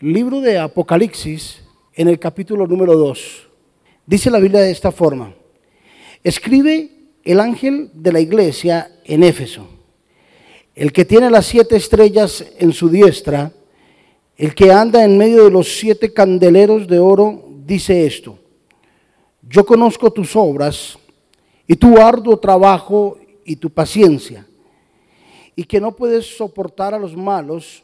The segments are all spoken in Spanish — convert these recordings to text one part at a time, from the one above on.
Libro de Apocalipsis, en el capítulo número 2. Dice la Biblia de esta forma. Escribe el ángel de la iglesia en Éfeso, el que tiene las siete estrellas en su diestra, el que anda en medio de los siete candeleros de oro, dice esto. Yo conozco tus obras y tu arduo trabajo y tu paciencia, y que no puedes soportar a los malos,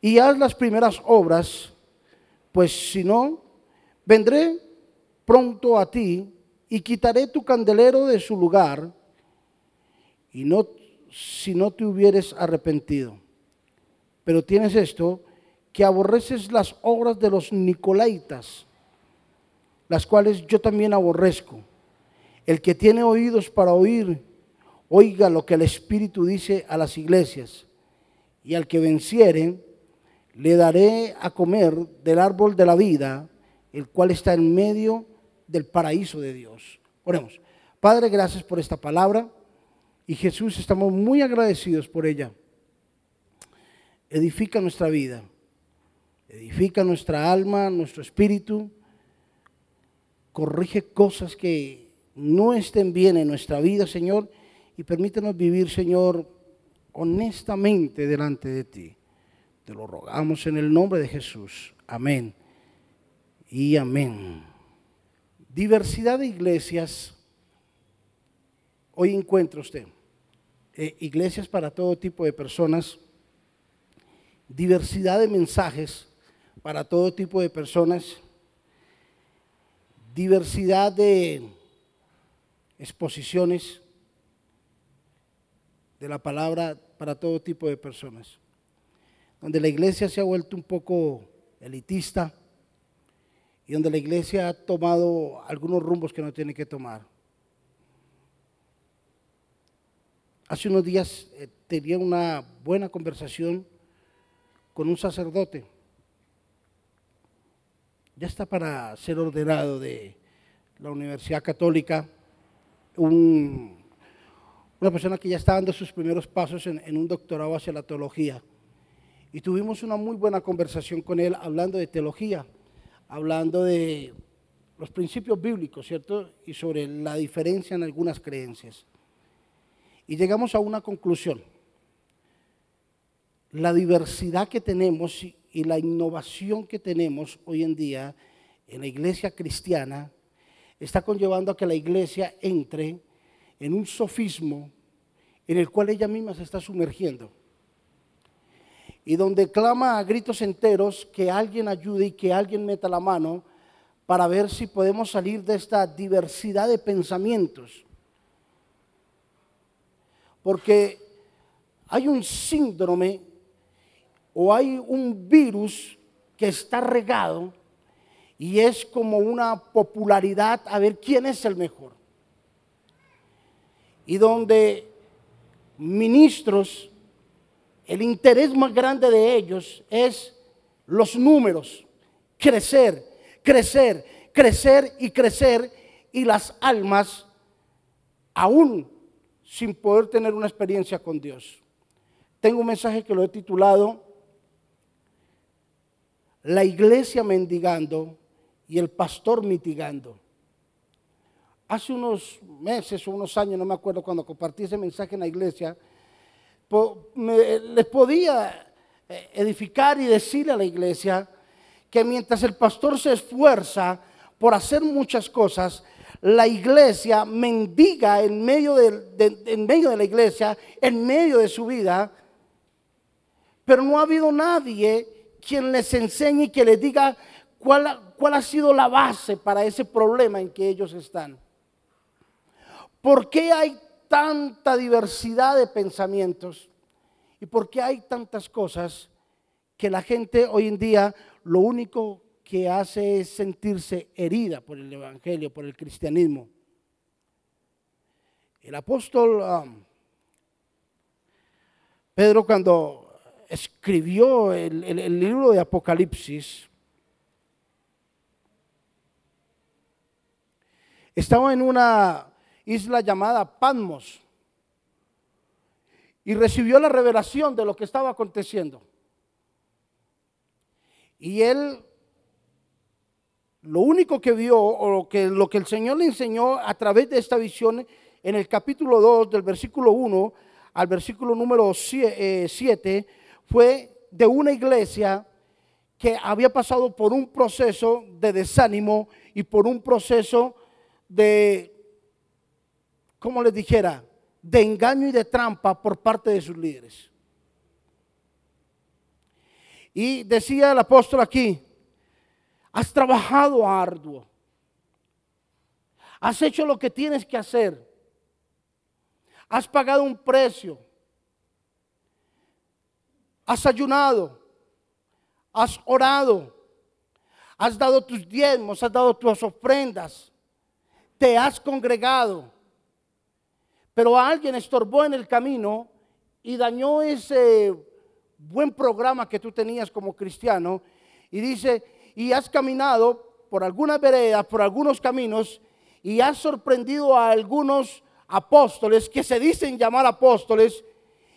y haz las primeras obras, pues si no, vendré pronto a ti y quitaré tu candelero de su lugar y no si no te hubieres arrepentido. Pero tienes esto, que aborreces las obras de los nicolaitas, las cuales yo también aborrezco. El que tiene oídos para oír, oiga lo que el Espíritu dice a las iglesias. Y al que venciere, le daré a comer del árbol de la vida, el cual está en medio del paraíso de Dios. Oremos. Padre, gracias por esta palabra. Y Jesús, estamos muy agradecidos por ella. Edifica nuestra vida. Edifica nuestra alma, nuestro espíritu. Corrige cosas que no estén bien en nuestra vida, Señor. Y permítenos vivir, Señor, honestamente delante de ti. Te lo rogamos en el nombre de Jesús. Amén. Y amén. Diversidad de iglesias. Hoy encuentra usted eh, iglesias para todo tipo de personas. Diversidad de mensajes para todo tipo de personas. Diversidad de exposiciones de la palabra para todo tipo de personas donde la iglesia se ha vuelto un poco elitista y donde la iglesia ha tomado algunos rumbos que no tiene que tomar. Hace unos días eh, tenía una buena conversación con un sacerdote. Ya está para ser ordenado de la Universidad Católica, una persona que ya está dando sus primeros pasos en un doctorado hacia la teología. Y tuvimos una muy buena conversación con él hablando de teología, hablando de los principios bíblicos, ¿cierto? Y sobre la diferencia en algunas creencias. Y llegamos a una conclusión. La diversidad que tenemos y la innovación que tenemos hoy en día en la iglesia cristiana está conllevando a que la iglesia entre en un sofismo en el cual ella misma se está sumergiendo y donde clama a gritos enteros que alguien ayude y que alguien meta la mano para ver si podemos salir de esta diversidad de pensamientos. Porque hay un síndrome o hay un virus que está regado y es como una popularidad a ver quién es el mejor. Y donde ministros el interés más grande de ellos es los números, crecer, crecer, crecer y crecer y las almas aún sin poder tener una experiencia con Dios. Tengo un mensaje que lo he titulado La iglesia mendigando y el pastor mitigando. Hace unos meses o unos años, no me acuerdo cuando compartí ese mensaje en la iglesia, les podía eh, edificar y decirle a la iglesia que mientras el pastor se esfuerza por hacer muchas cosas, la iglesia mendiga en medio de, en medio de la iglesia, en medio de su vida, pero no ha habido nadie quien les enseñe y que les diga cuál, cuál ha sido la base para ese problema en que ellos están. ¿Por qué hay tanta diversidad de pensamientos y por qué hay tantas cosas que la gente hoy en día lo único que hace es sentirse herida por el Evangelio, por el cristianismo. El apóstol um, Pedro cuando escribió el, el libro de Apocalipsis, estaba en una isla llamada Patmos y recibió la revelación de lo que estaba aconteciendo. Y él lo único que vio o que, lo que el Señor le enseñó a través de esta visión en el capítulo 2 del versículo 1 al versículo número 7 eh, fue de una iglesia que había pasado por un proceso de desánimo y por un proceso de, como les dijera, de engaño y de trampa por parte de sus líderes. Y decía el apóstol aquí, has trabajado arduo, has hecho lo que tienes que hacer, has pagado un precio, has ayunado, has orado, has dado tus diezmos, has dado tus ofrendas, te has congregado pero alguien estorbó en el camino y dañó ese buen programa que tú tenías como cristiano. Y dice, y has caminado por algunas veredas, por algunos caminos, y has sorprendido a algunos apóstoles que se dicen llamar apóstoles,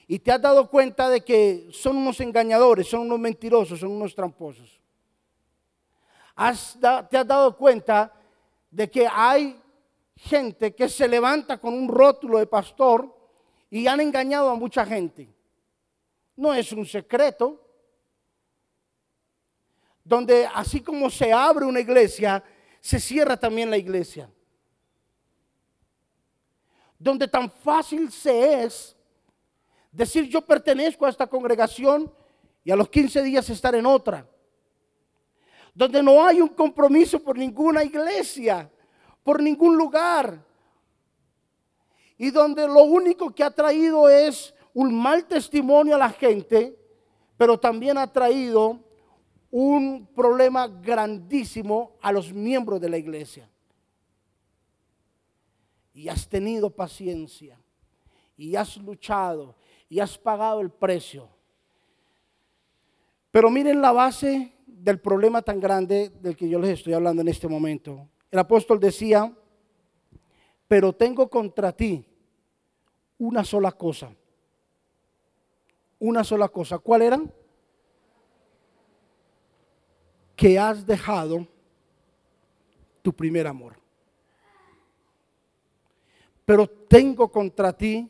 y te has dado cuenta de que son unos engañadores, son unos mentirosos, son unos tramposos. te has dado cuenta de que hay gente que se levanta con un rótulo de pastor y han engañado a mucha gente. No es un secreto. Donde así como se abre una iglesia, se cierra también la iglesia. Donde tan fácil se es decir yo pertenezco a esta congregación y a los 15 días estar en otra. Donde no hay un compromiso por ninguna iglesia por ningún lugar. Y donde lo único que ha traído es un mal testimonio a la gente, pero también ha traído un problema grandísimo a los miembros de la iglesia. Y has tenido paciencia, y has luchado, y has pagado el precio. Pero miren la base del problema tan grande del que yo les estoy hablando en este momento. El apóstol decía, pero tengo contra ti una sola cosa. Una sola cosa. ¿Cuál era? Que has dejado tu primer amor. Pero tengo contra ti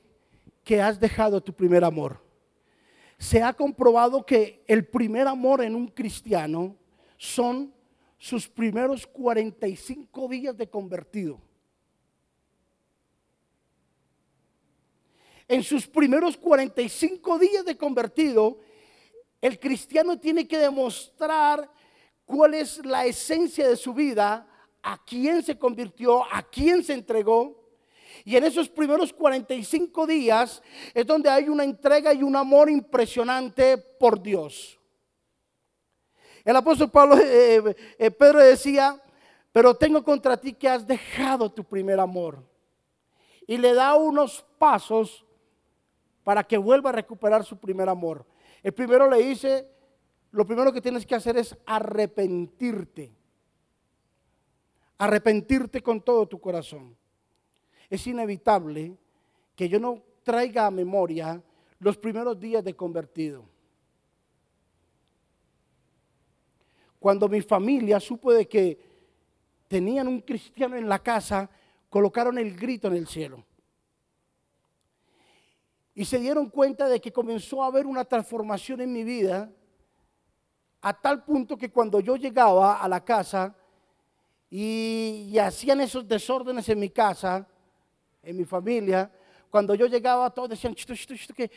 que has dejado tu primer amor. Se ha comprobado que el primer amor en un cristiano son sus primeros 45 días de convertido. En sus primeros 45 días de convertido, el cristiano tiene que demostrar cuál es la esencia de su vida, a quién se convirtió, a quién se entregó. Y en esos primeros 45 días es donde hay una entrega y un amor impresionante por Dios. El apóstol Pablo, eh, eh, eh, Pedro decía, pero tengo contra ti que has dejado tu primer amor. Y le da unos pasos para que vuelva a recuperar su primer amor. El primero le dice, lo primero que tienes que hacer es arrepentirte. Arrepentirte con todo tu corazón. Es inevitable que yo no traiga a memoria los primeros días de convertido. Cuando mi familia supo de que tenían un cristiano en la casa, colocaron el grito en el cielo. Y se dieron cuenta de que comenzó a haber una transformación en mi vida a tal punto que cuando yo llegaba a la casa y, hacían esos desórdenes en mi casa, en mi familia, cuando yo llegaba todos decían, que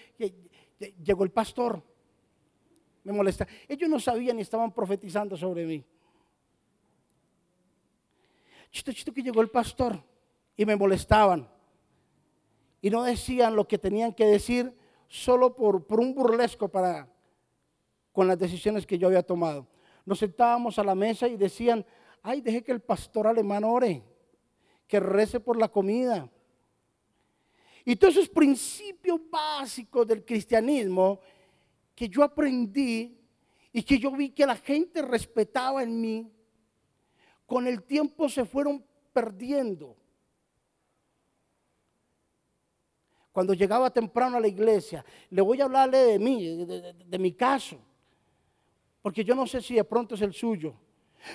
llegó el pastor me molesta. Ellos no sabían ni estaban profetizando sobre mí. Chito, chito que llegó el pastor y me molestaban. Y no decían lo que tenían que decir solo por, por un burlesco para, con las decisiones que yo había tomado. nos sentábamos a la mesa y decían, ay, deje que el pastor alemán ore, que rece por la comida. Y todos esos principios básicos del cristianismo que yo aprendí y que yo vi que la gente respetaba en mí, con el tiempo se fueron perdiendo. Cuando llegaba temprano a la iglesia, le voy a hablarle de mí, de, de mi caso porque yo no sé si de pronto es el suyo.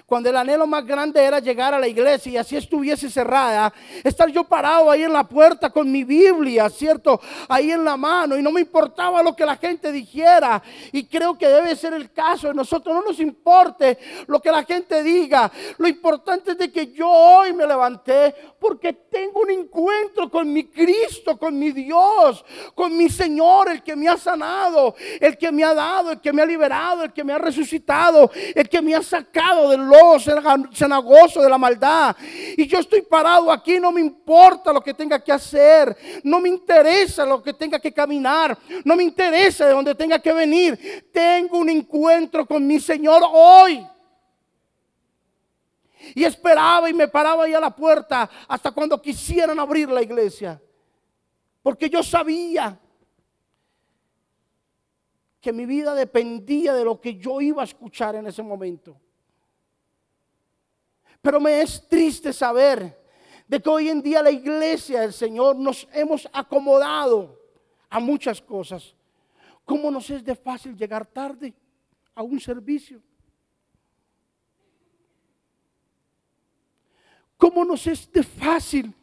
Cuando el anhelo más grande era llegar a la iglesia y así estuviese cerrada, estar yo parado ahí en la puerta con mi Biblia, ¿cierto? Ahí en la mano y no me importaba lo que la gente dijera. Y creo que debe ser el caso de nosotros. No nos importe lo que la gente diga. Lo importante es de que yo hoy me levanté porque tengo un encuentro con mi Cristo, con mi Dios, con mi Señor, el que me ha sanado, el que me ha dado, el que me ha liberado, el que me ha resucitado, el que me ha sacado del lobo cenagoso de la maldad. Y yo estoy parado aquí, no me importa lo que tenga que hacer, no me interesa lo que tenga que caminar, no me interesa de dónde tenga que venir. Tengo un encuentro con mi Señor hoy. Y esperaba y me paraba ahí a la puerta hasta cuando quisieran abrir la iglesia. Porque yo sabía que mi vida dependía de lo que yo iba a escuchar en ese momento. Pero me es triste saber de que hoy en día la iglesia del Señor nos hemos acomodado a muchas cosas. ¿Cómo nos es de fácil llegar tarde a un servicio? ¿Cómo nos es de fácil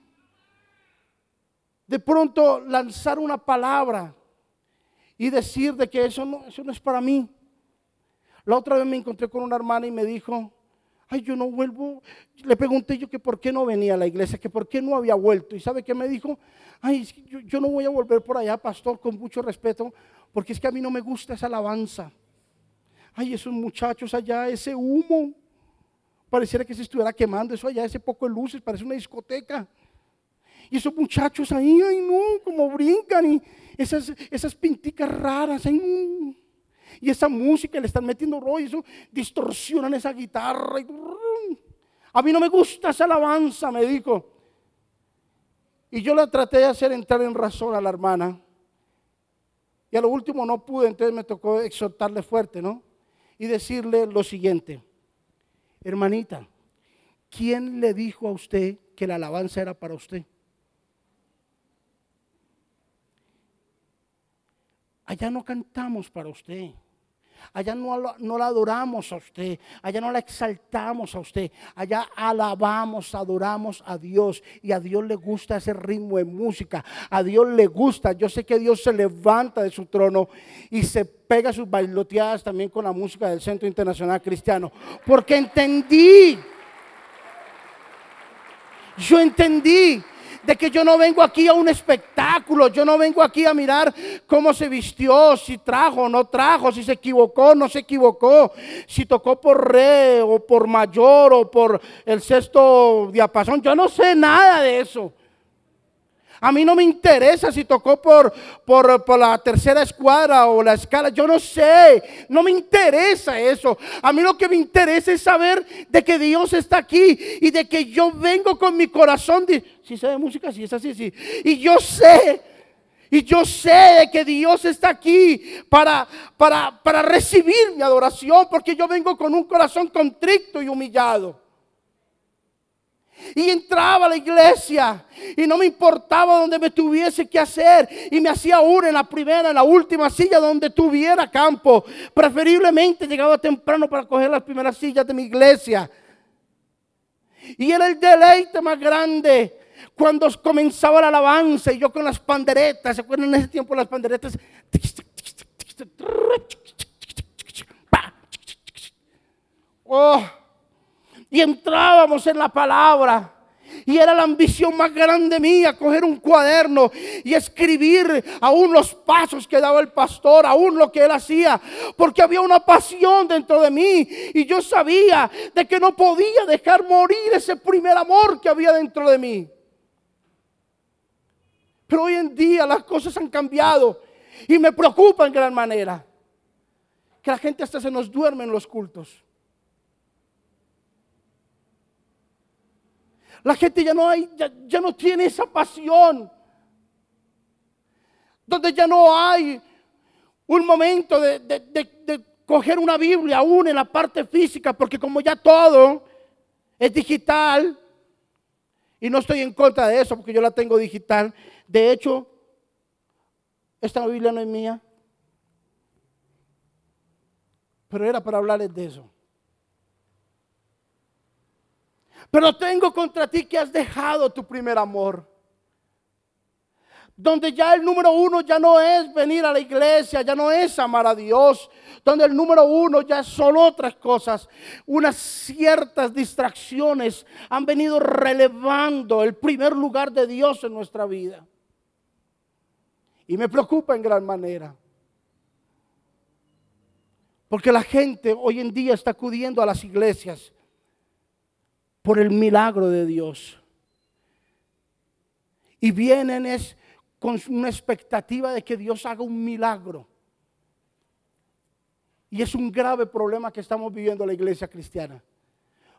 de pronto lanzar una palabra y decir de que eso no, eso no es para mí? La otra vez me encontré con una hermana y me dijo, ay, yo no vuelvo. Le pregunté yo que por qué no venía a la iglesia, que por qué no había vuelto. ¿Y sabe qué me dijo? Ay, yo, no voy a volver por allá, pastor, con mucho respeto, porque es que a mí no me gusta esa alabanza. Ay, esos muchachos allá, ese humo. Pareciera que se estuviera quemando eso allá, ese poco de luces, parece una discoteca. Y esos muchachos ahí, ay no, como brincan y esas, esas pinticas raras, ay, y esa música le están metiendo rollo, distorsionan esa guitarra. a mí no me gusta esa alabanza, me dijo. Y yo la traté de hacer entrar en razón a la hermana. Y a lo último no pude, entonces me tocó exhortarle fuerte, ¿no? Y decirle lo siguiente, hermanita, ¿quién le dijo a usted que la alabanza era para usted? Allá no cantamos para usted. Allá no, no, la adoramos a usted, allá no la exaltamos a usted, allá alabamos, adoramos a Dios y a Dios le gusta ese ritmo de música, a Dios le gusta, yo sé que Dios se levanta de su trono y se pega sus bailoteadas también con la música del Centro Internacional Cristiano, porque entendí, yo entendí de que yo no vengo aquí a un espectáculo, yo no vengo aquí a mirar cómo se vistió, si trajo no trajo, si se equivocó no se equivocó, si tocó por re o por mayor o por el sexto diapasón, yo no sé nada de eso. A mí no me interesa si tocó por, por, la tercera escuadra o la escala. Yo no sé. No me interesa eso. A mí lo que me interesa es saber de que Dios está aquí y de que yo vengo con mi corazón. si sé de música, si es así, sí. Y yo sé. Y yo sé que Dios está aquí para, para, para recibir mi adoración, porque yo vengo con un corazón contrito y humillado. Y entraba a la iglesia y no me importaba donde me tuviese que hacer. Y me hacía una en la primera, en la última silla donde tuviera campo. Preferiblemente llegaba temprano para coger las primeras sillas de mi iglesia. Y era el deleite más grande cuando comenzaba la alabanza y yo con las panderetas. ¿Se acuerdan en ese tiempo las panderetas? Oh y entrábamos en la palabra. Y era la ambición más grande mía, coger un cuaderno y escribir aún los pasos que daba el pastor, aún lo que él hacía, porque había una pasión dentro de mí y yo sabía de que no podía dejar morir ese primer amor que había dentro de mí. Pero hoy en día las cosas han cambiado y me preocupa en gran manera que la gente hasta se nos duerme en los cultos. La gente ya no hay, ya, no tiene esa pasión. Donde ya no hay un momento de, de coger una Biblia aún en la parte física, porque como ya todo es digital, y no estoy en contra de eso porque yo la tengo digital. De hecho, esta Biblia no es mía. Pero era para hablarles de eso. Pero tengo contra ti que has dejado tu primer amor donde ya el número uno ya no es venir a la iglesia, ya no es amar a Dios, donde el número uno ya son otras cosas, unas ciertas distracciones han venido relevando el primer lugar de Dios en nuestra vida. Y me preocupa en gran manera. Porque la gente hoy en día está acudiendo a las iglesias por el milagro de Dios. Y vienen es con una expectativa de que Dios haga un milagro. Y es un grave problema que estamos viviendo la iglesia cristiana.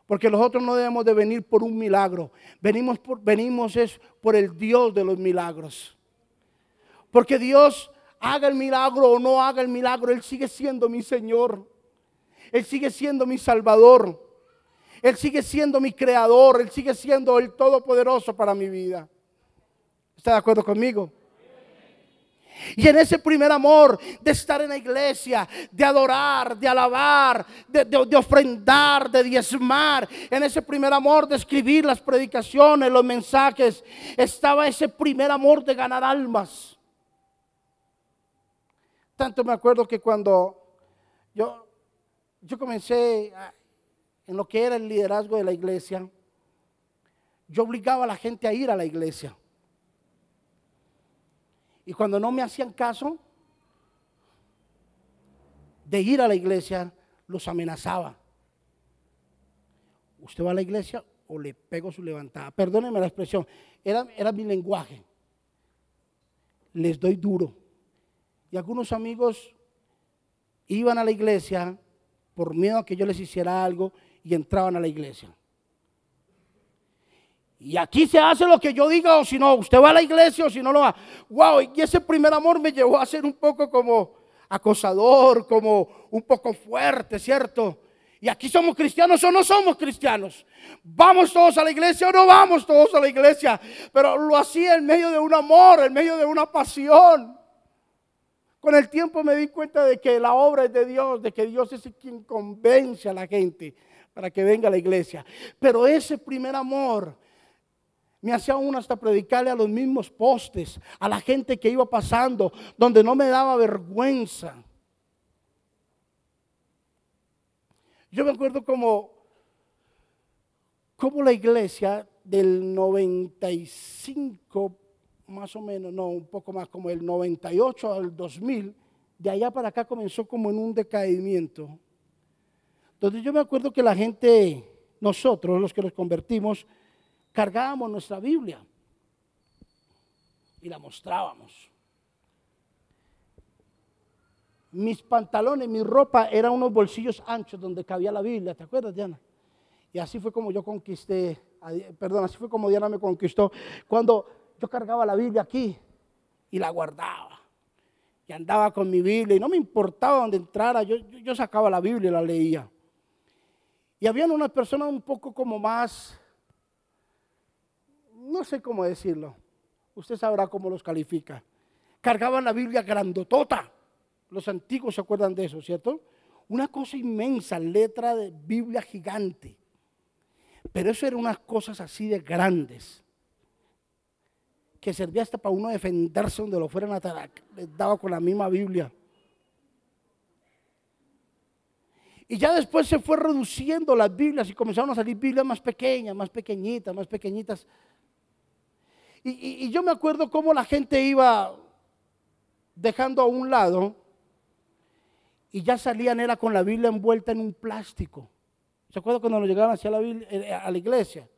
Porque nosotros no debemos de venir por un milagro. Venimos, por, venimos es por el Dios de los milagros. Porque Dios haga el milagro o no haga el milagro, Él sigue siendo mi Señor. Él sigue siendo mi Salvador. Él sigue siendo mi Creador. Él sigue siendo el Todopoderoso para mi vida. ¿Está de acuerdo conmigo? Y en ese primer amor de estar en la iglesia, de adorar, de alabar, de, ofrendar, de diezmar, en ese primer amor de escribir las predicaciones, los mensajes, estaba ese primer amor de ganar almas. Tanto me acuerdo que cuando yo, yo comencé en lo que era el liderazgo de la iglesia, yo obligaba a la gente a ir a la iglesia. Y cuando no me hacían caso de ir a la iglesia, los amenazaba. Usted va a la iglesia o le pego su levantada. Perdónenme la expresión, era, era mi lenguaje. Les doy duro. Y algunos amigos iban a la iglesia por miedo a que yo les hiciera algo y entraban a la iglesia. Y aquí se hace lo que yo diga o si no, usted va a la iglesia o si no lo va. Wow, y ese primer amor me llevó a ser un poco como acosador, como un poco fuerte, ¿cierto? Y aquí somos cristianos o no somos cristianos. Vamos todos a la iglesia o no vamos todos a la iglesia. Pero lo hacía en medio de un amor, en medio de una pasión. Con el tiempo me di cuenta de que la obra es de Dios, de que Dios es quien convence a la gente para que venga a la iglesia. Pero ese primer amor me hacía uno hasta predicarle a los mismos postes, a la gente que iba pasando, donde no me daba vergüenza. Yo me acuerdo como, como la iglesia del 95, más o menos, no, un poco más, como el 98 al 2000, de allá para acá comenzó como en un decaimiento. Entonces yo me acuerdo que la gente, nosotros los que nos convertimos, cargábamos nuestra Biblia y la mostrábamos. Mis pantalones, mi ropa eran unos bolsillos anchos donde cabía la Biblia, ¿te acuerdas, Diana? Y así fue como yo conquisté, perdón, así fue como Diana me conquistó. Cuando yo cargaba la Biblia aquí y la guardaba. Y andaba con mi Biblia y no me importaba dónde entrara, yo, yo sacaba la Biblia y la leía. Y habían unas personas un poco como más no sé cómo decirlo. Usted sabrá cómo los califica. Cargaban la Biblia grandotota. Los antiguos se acuerdan de eso, ¿cierto? Una cosa inmensa, letra de Biblia gigante. Pero eso eran unas cosas así de grandes. Que servía hasta para uno defenderse donde lo fueran a atacar. Les daba con la misma Biblia. Y ya después se fue reduciendo las Biblias y comenzaron a salir Biblias más pequeñas, más pequeñitas, más pequeñitas. Y, yo me acuerdo cómo la gente iba dejando a un lado y ya salían era con la Biblia envuelta en un plástico. ¿Se acuerdan cuando nos llegaban hacia la eh, a la iglesia?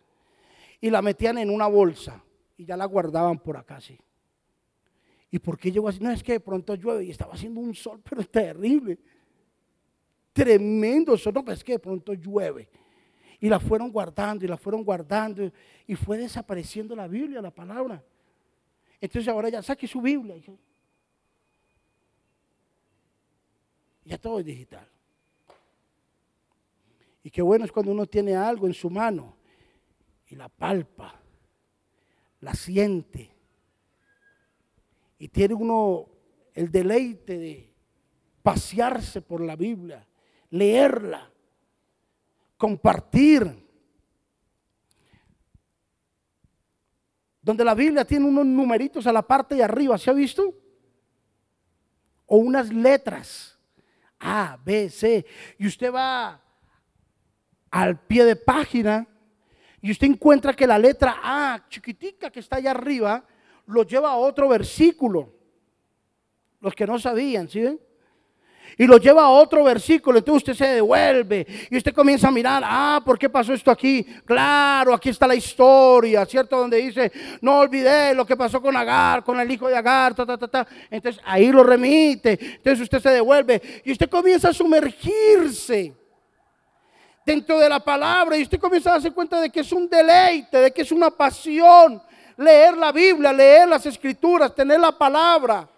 Y la metían en una bolsa y ya la guardaban por acá así. ¿Y por qué llegó así? No, es que de pronto llueve y estaba haciendo un sol, pero terrible. Tremendo sol, no, pero es que pronto llueve. Y la fueron guardando y la fueron guardando y fue desapareciendo la Biblia, la palabra. Entonces ahora ya saque su Biblia. Ya todo es digital. Y qué bueno es cuando uno tiene algo en su mano y la palpa, la siente. Y tiene uno el deleite de pasearse por la Biblia, leerla, compartir. Donde la Biblia tiene unos numeritos a la parte de arriba, ¿se ha visto? O unas letras. A, B, C. Y usted va al pie de página y usted encuentra que la letra A, chiquitica que está allá arriba, lo lleva a otro versículo. Los que no sabían, ¿sí ven? Y lo lleva a otro versículo, entonces usted se devuelve y usted comienza a mirar, ah, ¿por qué pasó esto aquí? Claro, aquí está la historia, ¿cierto? Donde dice, no olvidé lo que pasó con Agar, con el hijo de Agar, ta, ta, ta, ta. Entonces ahí lo remite, entonces usted se devuelve y usted comienza a sumergirse dentro de la palabra y usted comienza a darse cuenta de que es un deleite, de que es una pasión leer la Biblia, leer las escrituras, tener la palabra.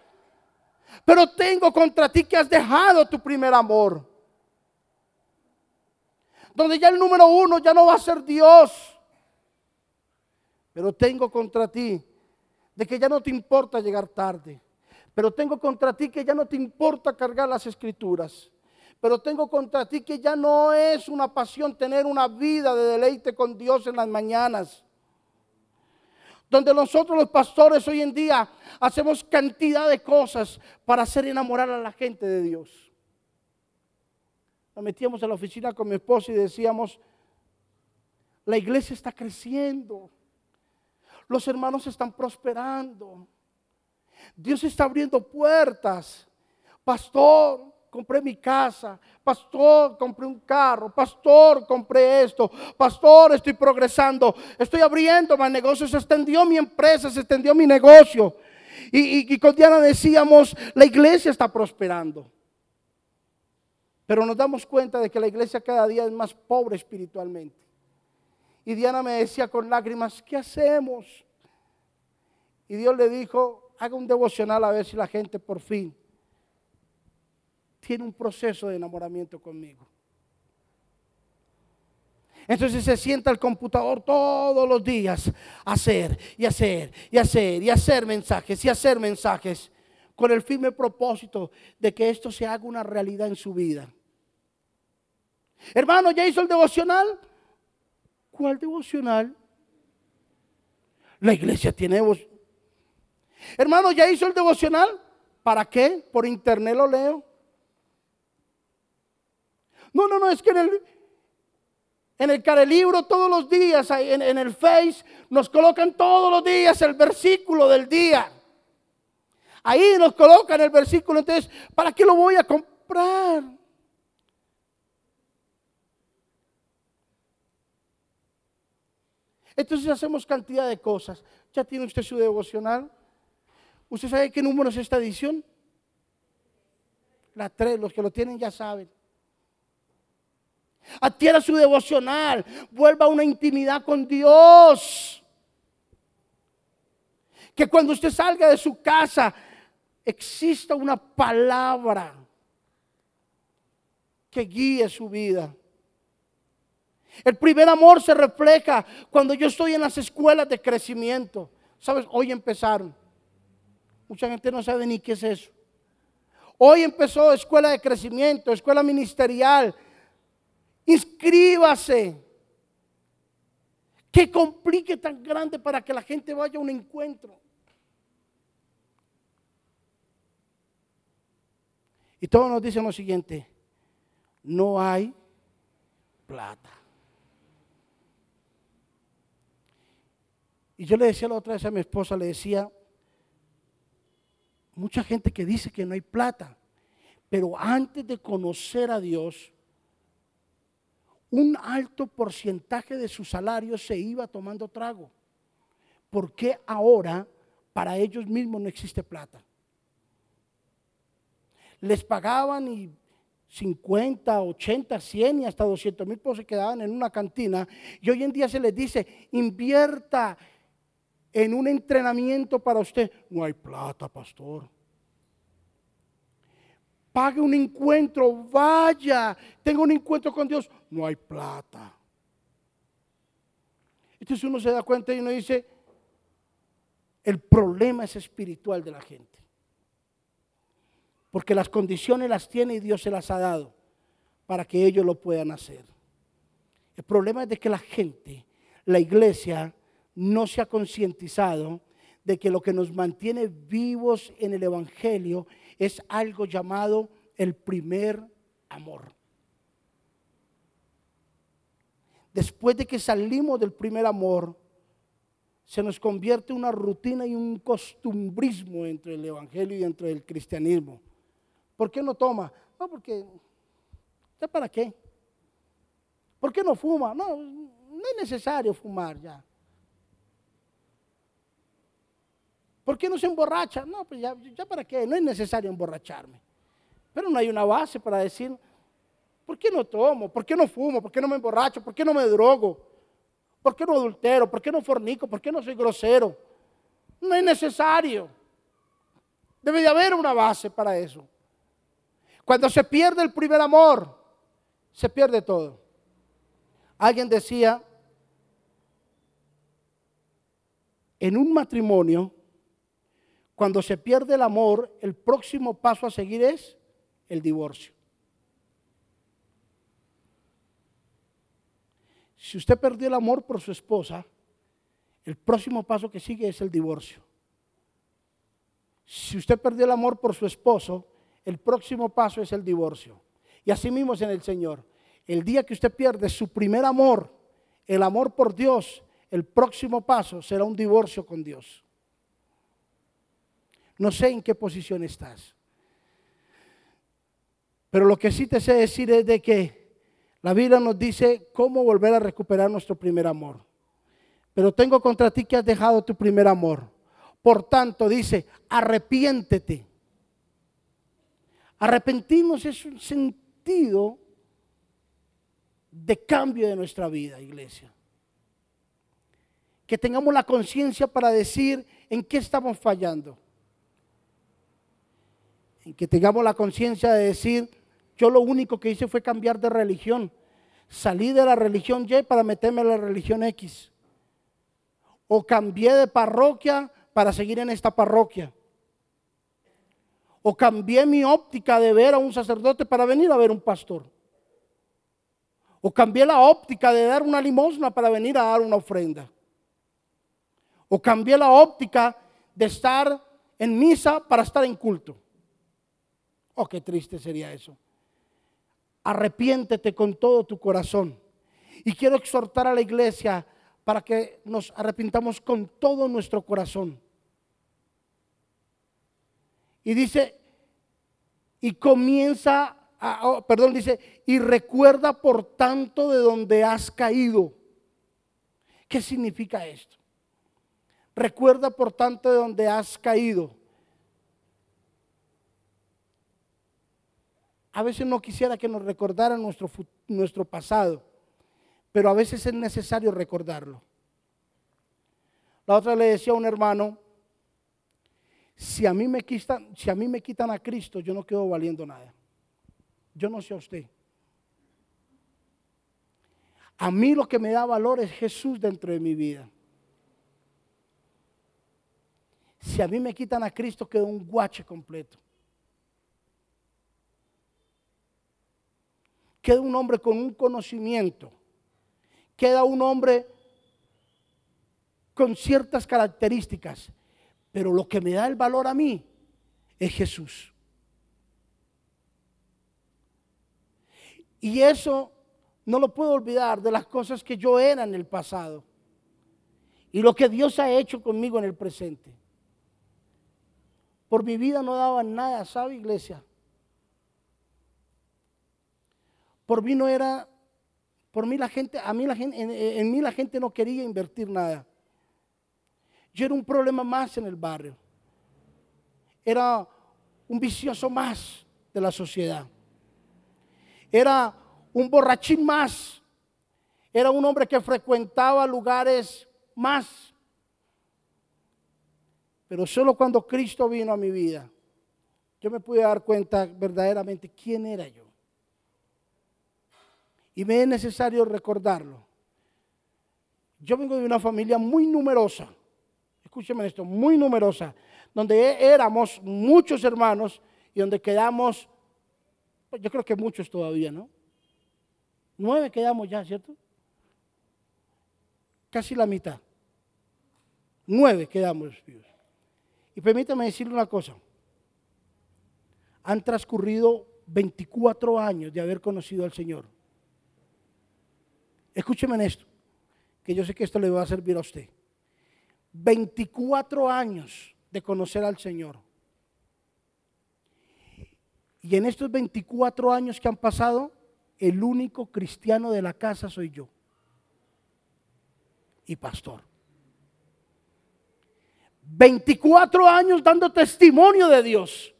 Pero tengo contra ti que has dejado tu primer amor. Donde ya el número uno ya no va a ser Dios. Pero tengo contra ti de que ya no te importa llegar tarde. Pero tengo contra ti que ya no te importa cargar las escrituras. Pero tengo contra ti que ya no es una pasión tener una vida de deleite con Dios en las mañanas. Donde nosotros los pastores hoy en día hacemos cantidad de cosas para hacer enamorar a la gente de Dios. Nos metíamos en la oficina con mi esposo y decíamos, la iglesia está creciendo, los hermanos están prosperando, Dios está abriendo puertas. Pastor, compré mi casa, pastor, compré un carro, pastor, compré esto, pastor, estoy progresando, estoy abriendo más negocios, se extendió mi empresa, se extendió mi negocio. Y, y con Diana decíamos, la iglesia está prosperando. Pero nos damos cuenta de que la iglesia cada día es más pobre espiritualmente. Y Diana me decía con lágrimas, ¿qué hacemos? Y Dios le dijo, haga un devocional a ver si la gente por fin tiene un proceso de enamoramiento conmigo. Entonces se sienta al computador todos los días a hacer y hacer y hacer y hacer mensajes y hacer mensajes con el firme propósito de que esto se haga una realidad en su vida. Hermano, ¿ya hizo el devocional? ¿Cuál devocional? La iglesia tiene devocional. Hermano, ¿ya hizo el devocional? ¿Para qué? ¿Por internet lo leo? No, no, no, es que en el, en el carelibro todos los días, en, en el Face, nos colocan todos los días el versículo del día. Ahí nos colocan el versículo, entonces, ¿para qué lo voy a comprar? Entonces hacemos cantidad de cosas. ¿Ya tiene usted su devocional? ¿Usted sabe qué número es esta edición? La 3, los que lo tienen ya saben. Adquiera su devocional. Vuelva a una intimidad con Dios. Que cuando usted salga de su casa exista una palabra que guíe su vida. El primer amor se refleja cuando yo estoy en las escuelas de crecimiento. ¿Sabes? Hoy empezaron. Mucha gente no sabe ni qué es eso. Hoy empezó escuela de crecimiento, escuela ministerial, Inscríbase. ¿Qué complique tan grande para que la gente vaya a un encuentro? Y todos nos dicen lo siguiente, no hay plata. Y yo le decía la otra vez a mi esposa, le decía, mucha gente que dice que no hay plata, pero antes de conocer a Dios, un alto porcentaje de su salario se iba tomando trago. ¿Por qué ahora para ellos mismos no existe plata? Les pagaban y 50, 80, 100 y hasta 200 mil pesos se quedaban en una cantina. Y hoy en día se les dice, invierta en un entrenamiento para usted. No hay plata, pastor. Pague un encuentro, vaya, tenga un encuentro con Dios. No hay plata. Entonces uno se da cuenta y uno dice, el problema es espiritual de la gente. Porque las condiciones las tiene y Dios se las ha dado para que ellos lo puedan hacer. El problema es de que la gente, la iglesia, no se ha concientizado de que lo que nos mantiene vivos en el Evangelio es algo llamado el primer amor. Después de que salimos del primer amor, se nos convierte una rutina y un costumbrismo entre el Evangelio y entre el cristianismo. ¿Por qué no toma? No, porque, ¿ya para qué? ¿Por qué no fuma? No, no es necesario fumar ya. ¿Por qué no se emborracha? No, pues ya, ya para qué, no es necesario emborracharme. Pero no hay una base para decir, ¿por qué no tomo? ¿Por qué no fumo? ¿Por qué no me emborracho? ¿Por qué no me drogo? ¿Por qué no adultero? ¿Por qué no fornico? ¿Por qué no soy grosero? No es necesario. Debe de haber una base para eso. Cuando se pierde el primer amor, se pierde todo. Alguien decía, en un matrimonio, cuando se pierde el amor, el próximo paso a seguir es el divorcio. Si usted perdió el amor por su esposa, el próximo paso que sigue es el divorcio. Si usted perdió el amor por su esposo, el próximo paso es el divorcio. Y así mismo es en el Señor. El día que usted pierde su primer amor, el amor por Dios, el próximo paso será un divorcio con Dios. No sé en qué posición estás. Pero lo que sí te sé decir es de que la Biblia nos dice cómo volver a recuperar nuestro primer amor. Pero tengo contra ti que has dejado tu primer amor. Por tanto, dice, arrepiéntete. Arrepentirnos es un sentido de cambio de nuestra vida, iglesia. Que tengamos la conciencia para decir en qué estamos fallando. En que tengamos la conciencia de decir, yo lo único que hice fue cambiar de religión. Salí de la religión Y para meterme en la religión X. O cambié de parroquia para seguir en esta parroquia. O cambié mi óptica de ver a un sacerdote para venir a ver un pastor. O cambié la óptica de dar una limosna para venir a dar una ofrenda. O cambié la óptica de estar en misa para estar en culto. Oh, qué triste sería eso arrepiéntete con todo tu corazón. Y quiero exhortar a la iglesia para que nos arrepintamos con todo nuestro corazón. Y dice, y comienza, oh, perdón, dice, y recuerda por tanto de donde has caído. ¿Qué significa esto? Recuerda por tanto de donde has caído. A veces no quisiera que nos recordaran nuestro, nuestro pasado, pero a veces es necesario recordarlo. La otra le decía a un hermano, si a mí me quitan, si a mí me quitan a Cristo, yo no quedo valiendo nada. Yo no sé a usted. A mí lo que me da valor es Jesús dentro de mi vida. Si a mí me quitan a Cristo, quedo un guache completo. Queda un hombre con un conocimiento, queda un hombre con ciertas características, pero lo que me da el valor a mí es Jesús. Y eso no lo puedo olvidar de las cosas que yo era en el pasado y lo que Dios ha hecho conmigo en el presente. Por mi vida no daba nada, ¿sabe, iglesia? Por mí no era, por mí la gente, a mí la gente, en, mí la gente no quería invertir nada. Yo era un problema más en el barrio. Era un vicioso más de la sociedad. era un borrachín más. Era un hombre que frecuentaba lugares más. Pero solo cuando Cristo vino a mi vida, yo me pude dar cuenta verdaderamente quién era yo. Y me es necesario recordarlo. Yo vengo de una familia muy numerosa. Escúcheme esto, muy numerosa. Donde éramos muchos hermanos y donde quedamos, pues, yo creo que muchos todavía, ¿no? Nueve quedamos ya, ¿cierto? Casi la mitad. Nueve quedamos vivos. Y permítame decirle una cosa. Han transcurrido 24 años de haber conocido al Señor. Escúcheme en esto, que yo sé que esto le va a servir a usted. 24 años de conocer al Señor. Y en estos 24 años que han pasado, el único cristiano de la casa soy yo. Y pastor. 24 años dando testimonio de Dios.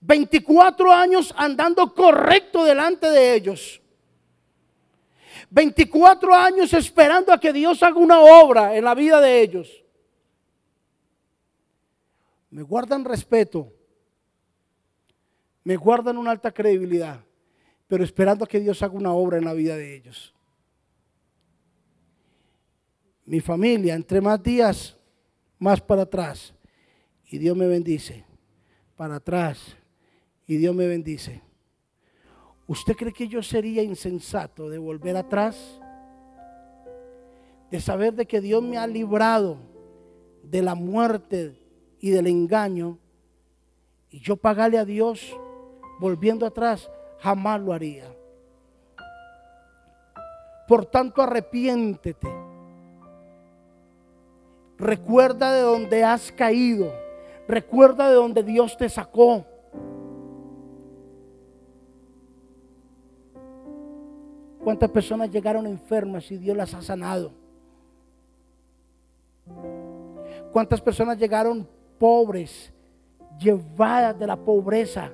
24 años andando correcto delante de ellos. 24 años esperando a que Dios haga una obra en la vida de ellos. Me guardan respeto. Me guardan una alta credibilidad. Pero esperando a que Dios haga una obra en la vida de ellos. Mi familia, entre más días más para atrás y Dios me bendice. Para atrás y Dios me bendice. ¿Usted cree que yo sería insensato de volver atrás? De saber de que Dios me ha librado de la muerte y del engaño y yo pagarle a Dios volviendo atrás, jamás lo haría. Por tanto, arrepiéntete Recuerda de donde has caído. Recuerda de donde Dios te sacó. ¿Cuántas personas llegaron enfermas y Dios las ha sanado? ¿Cuántas personas llegaron pobres, llevadas de la pobreza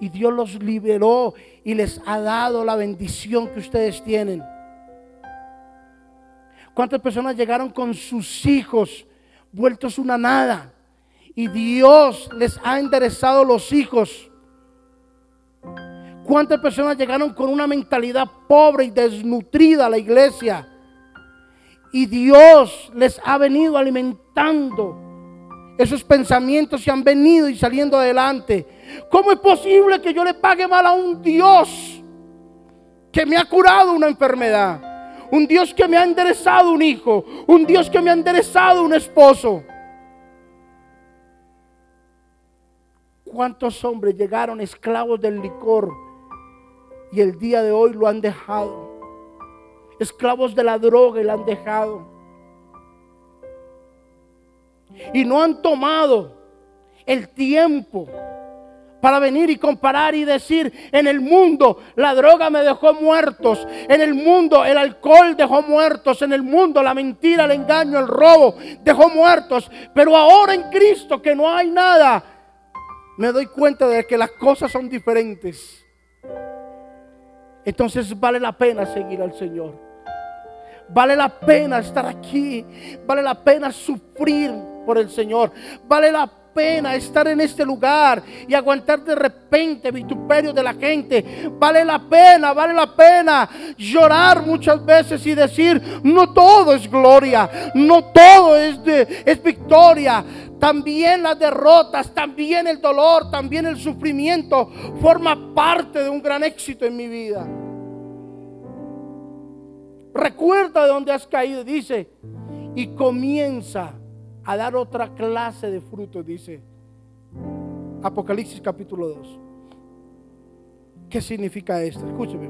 y Dios los liberó y les ha dado la bendición que ustedes tienen? ¿Cuántas personas llegaron con sus hijos vueltos una nada? Y Dios les ha enderezado los hijos. ¿Cuántas personas llegaron con una mentalidad pobre y desnutrida a la iglesia? Y Dios les ha venido alimentando. Esos pensamientos se han venido y saliendo adelante. ¿Cómo es posible que yo le pague mal a un Dios que me ha curado una enfermedad? un Dios que me ha enderezado un hijo, un Dios que me ha enderezado un esposo. ¿Cuántos hombres llegaron esclavos del licor y el día de hoy lo han dejado? Esclavos de la droga y lo han dejado. Y no han tomado el tiempo para venir y comparar y decir, en el mundo la droga me dejó muertos, en el mundo el alcohol dejó muertos, en el mundo la mentira, el engaño, el robo dejó muertos, pero ahora en Cristo que no hay nada, me doy cuenta de que las cosas son diferentes. Entonces vale la pena seguir al Señor. Vale la pena estar aquí. Vale la pena sufrir por el Señor. Vale la pena estar en este lugar y aguantar de repente vituperio de la gente. Vale la pena, vale la pena llorar muchas veces y decir, no todo es gloria, no todo es, es victoria. También las derrotas, también el dolor, también el sufrimiento forma parte de un gran éxito en mi vida. Recuerda de dónde has caído, dice, y comienza a dar otra clase de fruto, dice Apocalipsis capítulo 2. ¿Qué significa esto? Escúcheme.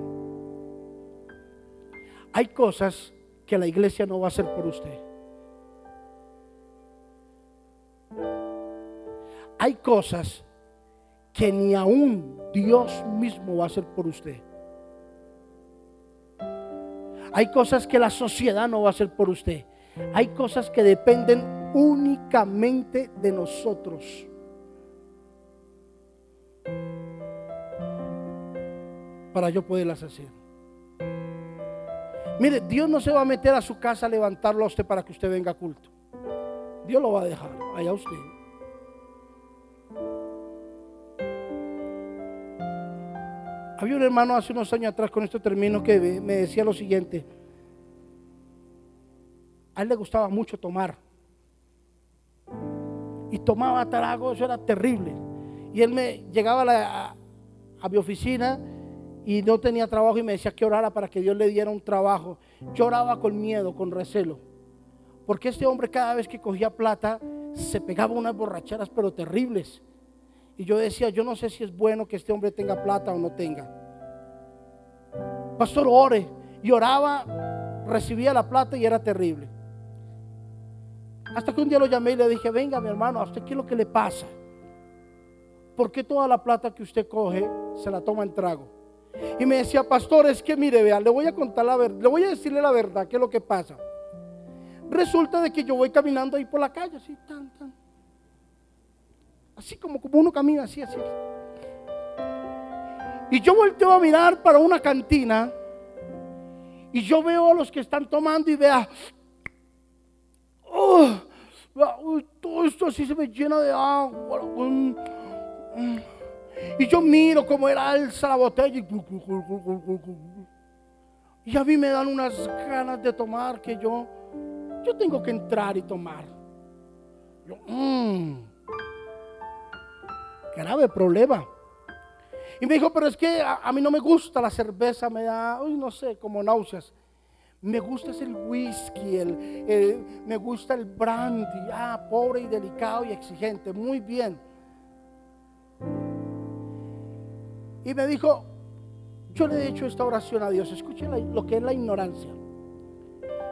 Hay cosas que la iglesia no va a hacer por usted. Hay cosas que ni aún Dios mismo va a hacer por usted. Hay cosas que la sociedad no va a hacer por usted. Hay cosas que dependen únicamente de nosotros. para yo poderlas hacer. Mire, Dios no se va a meter a su casa a levantarlo a usted para que usted venga a culto. Dios lo va a dejar allá usted. Había un hermano hace unos años atrás, con esto termino, que me decía lo siguiente. A él le gustaba mucho tomar. Y tomaba trago, eso era terrible. Y él me llegaba a, mi oficina y no tenía trabajo y me decía que orara para que Dios le diera un trabajo. Yo oraba con miedo, con recelo. Porque este hombre cada vez que cogía plata se pegaba unas borracheras pero terribles. Y yo decía, yo no sé si es bueno que este hombre tenga plata o no tenga. Pastor, ore. Y oraba, recibía la plata y era terrible. Hasta que un día lo llamé y le dije, venga mi hermano, ¿a usted qué es lo que le pasa? ¿Por qué toda la plata que usted coge se la toma en trago? Y me decía, pastor, es que mire, vea, le voy a contar la verdad, le voy a decirle la verdad, qué es lo que pasa. Resulta de que yo voy caminando ahí por la calle, así, tan, tan. Así como, como uno camina, así, así. Y yo volteo a mirar para una cantina y yo veo a los que están tomando y vea, oh, todo esto así se me llena de agua. Y yo miro como él alza la botella y, a mí me dan unas ganas de tomar que yo, yo tengo que entrar y tomar. Yo, mmm, grave problema. Y me dijo, pero es que a, mí no me gusta la cerveza, me da, uy, no sé, como náuseas. Me gusta el whisky, el, me gusta el brandy, ah, pobre y delicado y exigente, muy bien. Y me dijo, yo le he hecho esta oración a Dios, escuchen lo que es la ignorancia.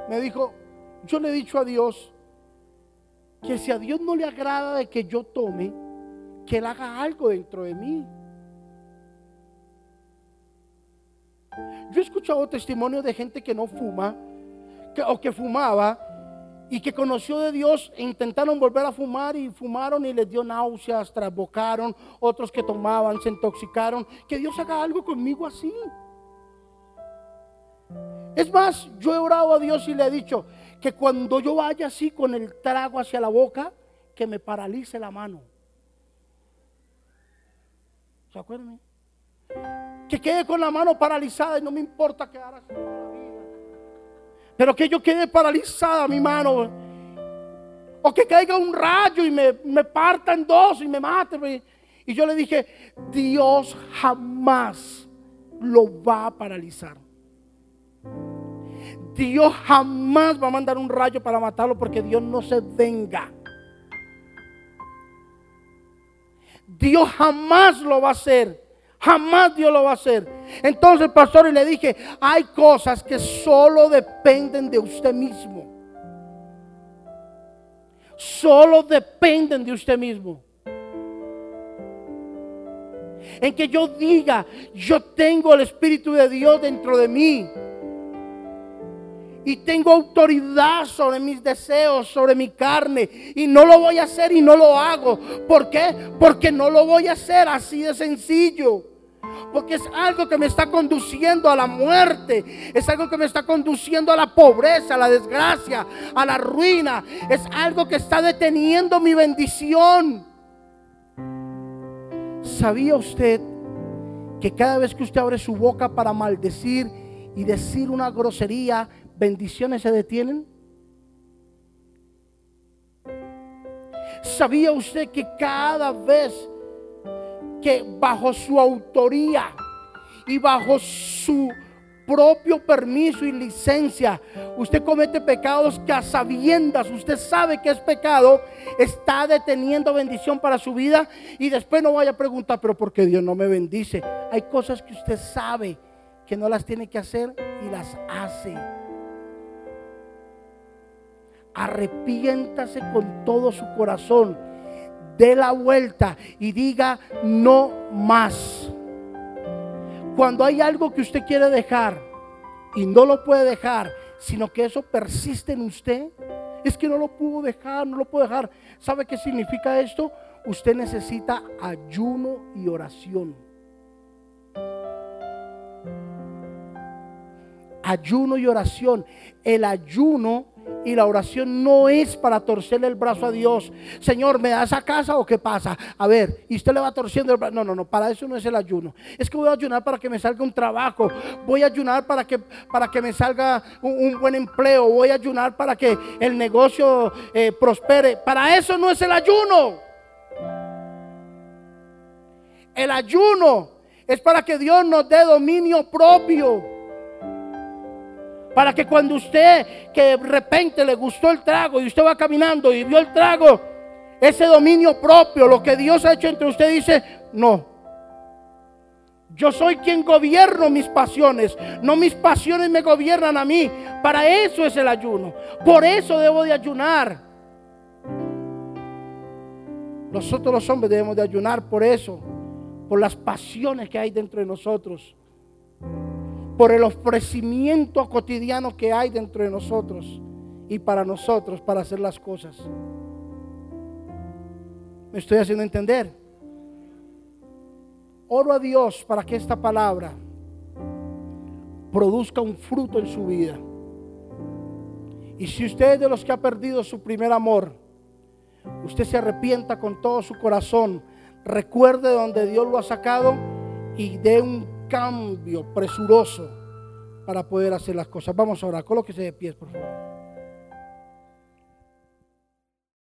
Me dijo, yo le he dicho a Dios que si a Dios no le agrada de que yo tome, que Él haga algo dentro de mí. Yo he escuchado testimonios de gente que no fuma o que fumaba y que conoció de Dios e intentaron volver a fumar y fumaron y les dio náuseas, trasbocaron, otros que tomaban, se intoxicaron. Que Dios haga algo conmigo así. Es más, yo he orado a Dios y le he dicho que cuando yo vaya así con el trago hacia la boca, que me paralice la mano. ¿Se acuerdan? Que quede con la mano paralizada y no me importa quedar así Pero que yo quede paralizada mi mano. O que caiga un rayo y me, me parta en dos y me mate. Y yo le dije, Dios jamás lo va a paralizar. Dios jamás va a mandar un rayo para matarlo porque Dios no se venga. Dios jamás lo va a hacer. Jamás Dios lo va a hacer. Entonces, pastor, y le dije, hay cosas que solo dependen de usted mismo. Solo dependen de usted mismo. En que yo diga, yo tengo el Espíritu de Dios dentro de mí y tengo autoridad sobre mis deseos, sobre mi carne. Y no lo voy a hacer y no lo hago. ¿Por qué? Porque no lo voy a hacer así de sencillo. Porque es algo que me está conduciendo a la muerte. Es algo que me está conduciendo a la pobreza, a la desgracia, a la ruina. Es algo que está deteniendo mi bendición. ¿Sabía usted que cada vez que usted abre su boca para maldecir y decir una grosería, bendiciones se detienen? ¿Sabía usted que cada vez que bajo su autoría y bajo su propio permiso y licencia, usted comete pecados que a sabiendas, usted sabe que es pecado, está deteniendo bendición para su vida y después no vaya a preguntar, pero ¿por qué Dios no me bendice? Hay cosas que usted sabe que no las tiene que hacer y las hace arrepiéntase con todo su corazón, dé la vuelta y diga no más. Cuando hay algo que usted quiere dejar y no lo puede dejar, sino que eso persiste en usted, es que no lo pudo dejar, no lo puedo dejar. ¿Sabe qué significa esto? Usted necesita ayuno y oración. Ayuno y oración. El ayuno y la oración no es para torcerle el brazo a Dios. Señor, ¿me da esa casa o qué pasa? A ver, y usted le va torciendo el brazo. No, no, no, para eso no es el ayuno. Es que voy a ayunar para que me salga un trabajo. Voy a ayunar para que, para que me salga un, buen empleo. Voy a ayunar para que el negocio eh, prospere. Para eso no es el ayuno. El ayuno es para que Dios nos dé dominio propio. Para que cuando usted, que de repente le gustó el trago y usted va caminando y vio el trago, ese dominio propio, lo que Dios ha hecho entre usted, dice, no. Yo soy quien gobierno mis pasiones, no mis pasiones me gobiernan a mí. Para eso es el ayuno. Por eso debo de ayunar. Nosotros los hombres debemos de ayunar por eso, por las pasiones que hay dentro de nosotros por el ofrecimiento cotidiano que hay dentro de nosotros y para nosotros para hacer las cosas. ¿Me estoy haciendo entender? Oro a Dios para que esta palabra produzca un fruto en su vida. Y si usted es de los que ha perdido su primer amor, usted se arrepienta con todo su corazón, recuerde donde Dios lo ha sacado y dé un cambio presuroso para poder hacer las cosas. Vamos a orar, colóquese de pies, por favor.